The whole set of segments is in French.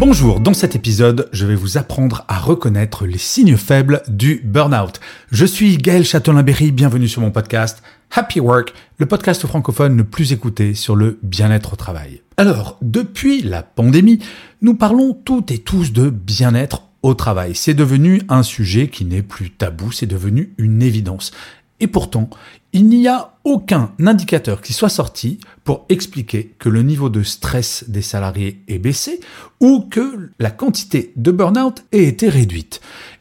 Bonjour, dans cet épisode, je vais vous apprendre à reconnaître les signes faibles du burn-out. Je suis Gaël Châtelain-Berry, bienvenue sur mon podcast Happy Work, le podcast francophone le plus écouté sur le bien-être au travail. Alors, depuis la pandémie, nous parlons toutes et tous de bien-être au travail. C'est devenu un sujet qui n'est plus tabou, c'est devenu une évidence. Et pourtant, il n'y a aucun indicateur qui soit sorti pour expliquer que le niveau de stress des salariés est baissé ou que la quantité de burn-out ait été réduite.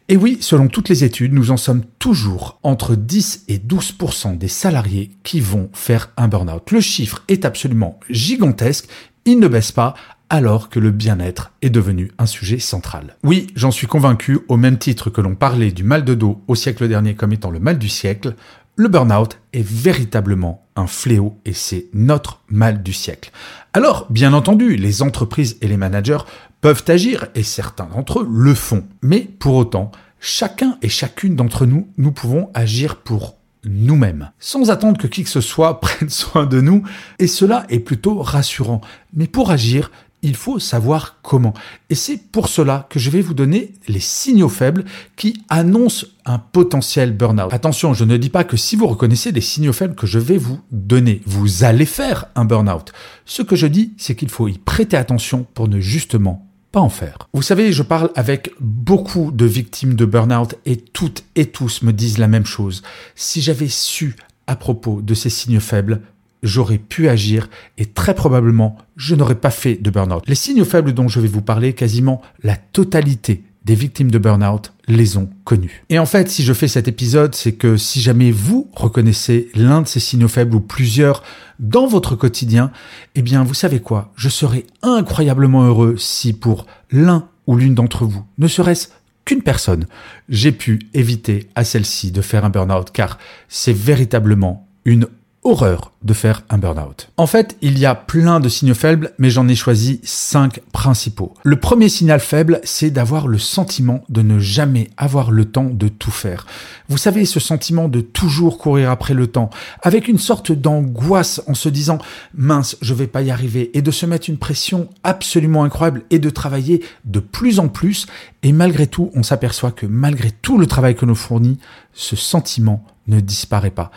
Et oui, selon toutes les études, nous en sommes toujours entre 10 et 12% des salariés qui vont faire un burn-out. Le chiffre est absolument gigantesque, il ne baisse pas alors que le bien-être est devenu un sujet central. Oui, j'en suis convaincu, au même titre que l'on parlait du mal de dos au siècle dernier comme étant le mal du siècle, le burn-out est véritablement un fléau et c'est notre mal du siècle. Alors, bien entendu, les entreprises et les managers peuvent agir et certains d'entre eux le font. Mais pour autant, chacun et chacune d'entre nous, nous pouvons agir pour nous-mêmes, sans attendre que qui que ce soit prenne soin de nous, et cela est plutôt rassurant. Mais pour agir, il faut savoir comment. Et c'est pour cela que je vais vous donner les signaux faibles qui annoncent un potentiel burn-out. Attention, je ne dis pas que si vous reconnaissez les signaux faibles que je vais vous donner, vous allez faire un burn-out. Ce que je dis, c'est qu'il faut y prêter attention pour ne justement pas en faire. Vous savez, je parle avec beaucoup de victimes de burn-out et toutes et tous me disent la même chose. Si j'avais su à propos de ces signes faibles, j'aurais pu agir et très probablement je n'aurais pas fait de burn-out. Les signes faibles dont je vais vous parler, quasiment la totalité des victimes de burn-out les ont connus. Et en fait, si je fais cet épisode, c'est que si jamais vous reconnaissez l'un de ces signaux faibles ou plusieurs dans votre quotidien, eh bien, vous savez quoi? Je serais incroyablement heureux si pour l'un ou l'une d'entre vous, ne serait-ce qu'une personne, j'ai pu éviter à celle-ci de faire un burn-out car c'est véritablement une horreur de faire un burn-out. En fait, il y a plein de signaux faibles, mais j'en ai choisi cinq principaux. Le premier signal faible, c'est d'avoir le sentiment de ne jamais avoir le temps de tout faire. Vous savez, ce sentiment de toujours courir après le temps, avec une sorte d'angoisse en se disant mince, je vais pas y arriver, et de se mettre une pression absolument incroyable et de travailler de plus en plus, et malgré tout, on s'aperçoit que malgré tout le travail que nous fournit, ce sentiment ne disparaît pas.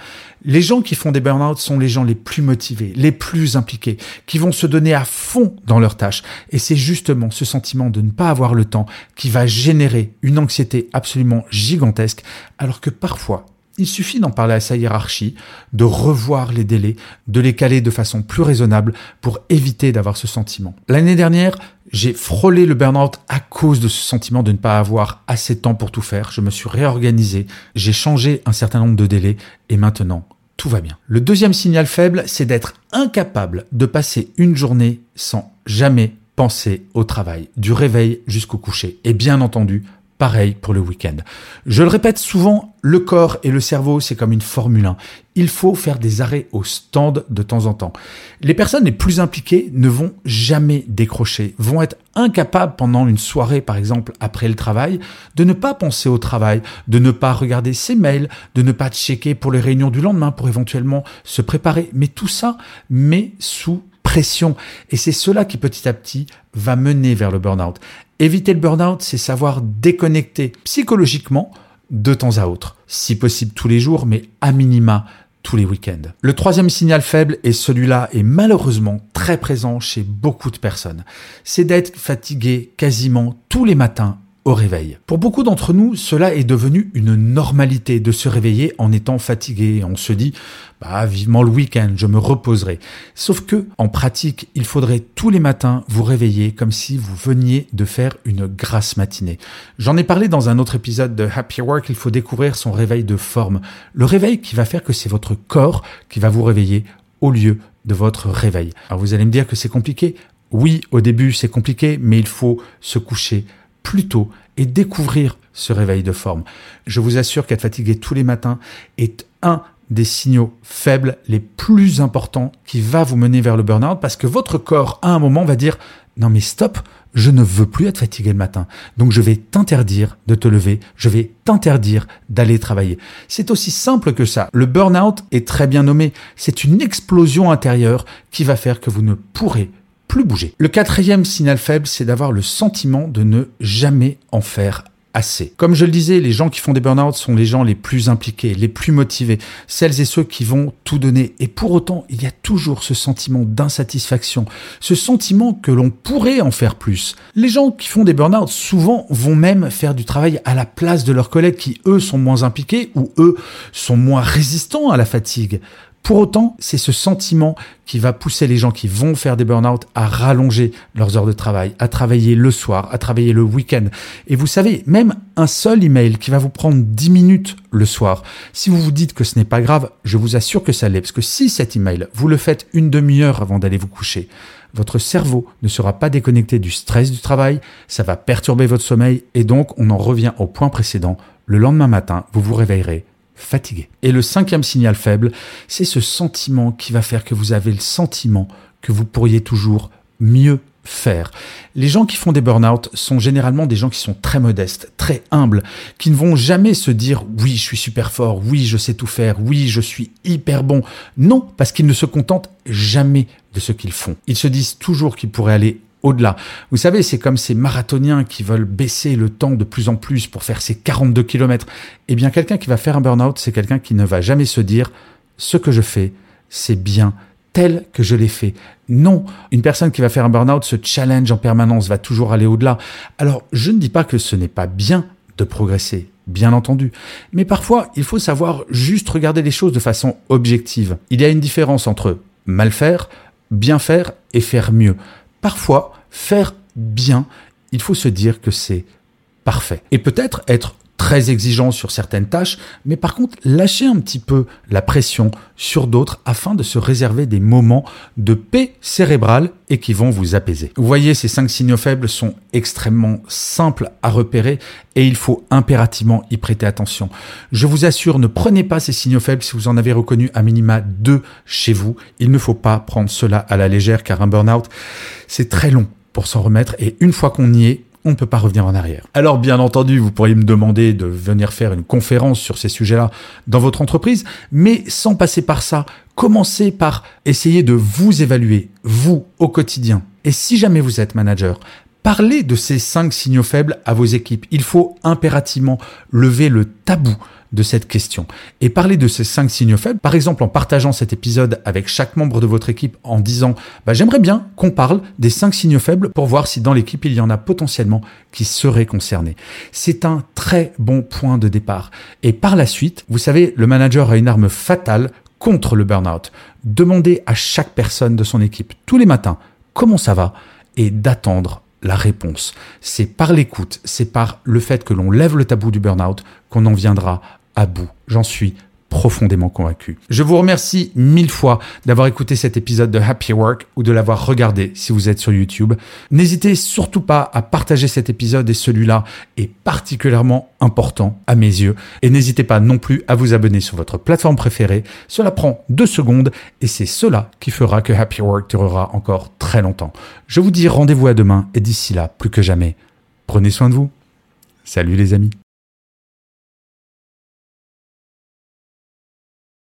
Les gens qui font des burn-out sont les gens les plus motivés, les plus impliqués, qui vont se donner à fond dans leurs tâches. Et c'est justement ce sentiment de ne pas avoir le temps qui va générer une anxiété absolument gigantesque, alors que parfois, il suffit d'en parler à sa hiérarchie, de revoir les délais, de les caler de façon plus raisonnable pour éviter d'avoir ce sentiment. L'année dernière, j'ai frôlé le burn-out à cause de ce sentiment de ne pas avoir assez de temps pour tout faire. Je me suis réorganisé, j'ai changé un certain nombre de délais et maintenant, tout va bien. Le deuxième signal faible, c'est d'être incapable de passer une journée sans jamais penser au travail, du réveil jusqu'au coucher. Et bien entendu, Pareil pour le week-end. Je le répète souvent, le corps et le cerveau, c'est comme une Formule 1. Il faut faire des arrêts au stand de temps en temps. Les personnes les plus impliquées ne vont jamais décrocher, vont être incapables pendant une soirée, par exemple, après le travail, de ne pas penser au travail, de ne pas regarder ses mails, de ne pas checker pour les réunions du lendemain pour éventuellement se préparer. Mais tout ça met sous Et c'est cela qui petit à petit va mener vers le burn-out. Éviter le burn-out, c'est savoir déconnecter psychologiquement de temps à autre. Si possible tous les jours, mais à minima tous les week-ends. Le troisième signal faible, et celui-là est malheureusement très présent chez beaucoup de personnes, c'est d'être fatigué quasiment tous les matins réveil. Pour beaucoup d'entre nous, cela est devenu une normalité de se réveiller en étant fatigué. On se dit, bah, vivement le week-end, je me reposerai. Sauf que, en pratique, il faudrait tous les matins vous réveiller comme si vous veniez de faire une grasse matinée. J'en ai parlé dans un autre épisode de Happy Work, il faut découvrir son réveil de forme. Le réveil qui va faire que c'est votre corps qui va vous réveiller au lieu de votre réveil. Alors vous allez me dire que c'est compliqué. Oui, au début c'est compliqué, mais il faut se coucher plus tôt et découvrir ce réveil de forme. Je vous assure qu'être fatigué tous les matins est un des signaux faibles les plus importants qui va vous mener vers le burn-out parce que votre corps à un moment va dire non mais stop, je ne veux plus être fatigué le matin. Donc je vais t'interdire de te lever, je vais t'interdire d'aller travailler. C'est aussi simple que ça. Le burn-out est très bien nommé. C'est une explosion intérieure qui va faire que vous ne pourrez Le quatrième signal faible, c'est d'avoir le sentiment de ne jamais en faire assez. Comme je le disais, les gens qui font des burn-out sont les gens les plus impliqués, les plus motivés, celles et ceux qui vont tout donner. Et pour autant, il y a toujours ce sentiment d'insatisfaction, ce sentiment que l'on pourrait en faire plus. Les gens qui font des burn-out souvent vont même faire du travail à la place de leurs collègues qui, eux, sont moins impliqués ou, eux, sont moins résistants à la fatigue. Pour autant, c'est ce sentiment qui va pousser les gens qui vont faire des burn-out à rallonger leurs heures de travail, à travailler le soir, à travailler le week-end. Et vous savez, même un seul email qui va vous prendre 10 minutes le soir, si vous vous dites que ce n'est pas grave, je vous assure que ça l'est. Parce que si cet email, vous le faites une demi-heure avant d'aller vous coucher, votre cerveau ne sera pas déconnecté du stress du travail, ça va perturber votre sommeil et donc on en revient au point précédent. Le lendemain matin, vous vous réveillerez fatigué. Et le cinquième signal faible, c'est ce sentiment qui va faire que vous avez le sentiment que vous pourriez toujours mieux faire. Les gens qui font des burn-out sont généralement des gens qui sont très modestes, très humbles, qui ne vont jamais se dire oui, je suis super fort, oui, je sais tout faire, oui, je suis hyper bon. Non, parce qu'ils ne se contentent jamais de ce qu'ils font. Ils se disent toujours qu'ils pourraient aller au-delà. Vous savez, c'est comme ces marathoniens qui veulent baisser le temps de plus en plus pour faire ces 42 km. Eh bien, quelqu'un qui va faire un burn-out, c'est quelqu'un qui ne va jamais se dire ce que je fais, c'est bien tel que je l'ai fait. Non, une personne qui va faire un burn-out se challenge en permanence, va toujours aller au-delà. Alors, je ne dis pas que ce n'est pas bien de progresser, bien entendu. Mais parfois, il faut savoir juste regarder les choses de façon objective. Il y a une différence entre mal faire, bien faire et faire mieux parfois, faire bien, il faut se dire que c'est parfait. Et peut-être être très exigeant sur certaines tâches, mais par contre lâcher un petit peu la pression sur d'autres afin de se réserver des moments de paix cérébrale et qui vont vous apaiser. Vous voyez, ces cinq signaux faibles sont extrêmement simples à repérer et il faut impérativement y prêter attention. Je vous assure, ne prenez pas ces signaux faibles si vous en avez reconnu à minima deux chez vous. Il ne faut pas prendre cela à la légère car un burn-out, c'est très long pour s'en remettre et une fois qu'on y est, on ne peut pas revenir en arrière. Alors bien entendu, vous pourriez me demander de venir faire une conférence sur ces sujets-là dans votre entreprise, mais sans passer par ça, commencez par essayer de vous évaluer, vous, au quotidien. Et si jamais vous êtes manager, parlez de ces cinq signaux faibles à vos équipes. Il faut impérativement lever le tabou de cette question et parler de ces cinq signaux faibles, par exemple en partageant cet épisode avec chaque membre de votre équipe en disant bah, j'aimerais bien qu'on parle des cinq signaux faibles pour voir si dans l'équipe il y en a potentiellement qui seraient concernés. C'est un très bon point de départ. Et par la suite, vous savez, le manager a une arme fatale contre le burn-out. Demandez à chaque personne de son équipe tous les matins comment ça va et d'attendre la réponse. C'est par l'écoute, c'est par le fait que l'on lève le tabou du burn-out qu'on en viendra à bout. J'en suis profondément convaincu. Je vous remercie mille fois d'avoir écouté cet épisode de Happy Work ou de l'avoir regardé si vous êtes sur YouTube. N'hésitez surtout pas à partager cet épisode et celui-là est particulièrement important à mes yeux. Et n'hésitez pas non plus à vous abonner sur votre plateforme préférée. Cela prend deux secondes et c'est cela qui fera que Happy Work durera encore très longtemps. Je vous dis rendez-vous à demain et d'ici là, plus que jamais, prenez soin de vous. Salut les amis.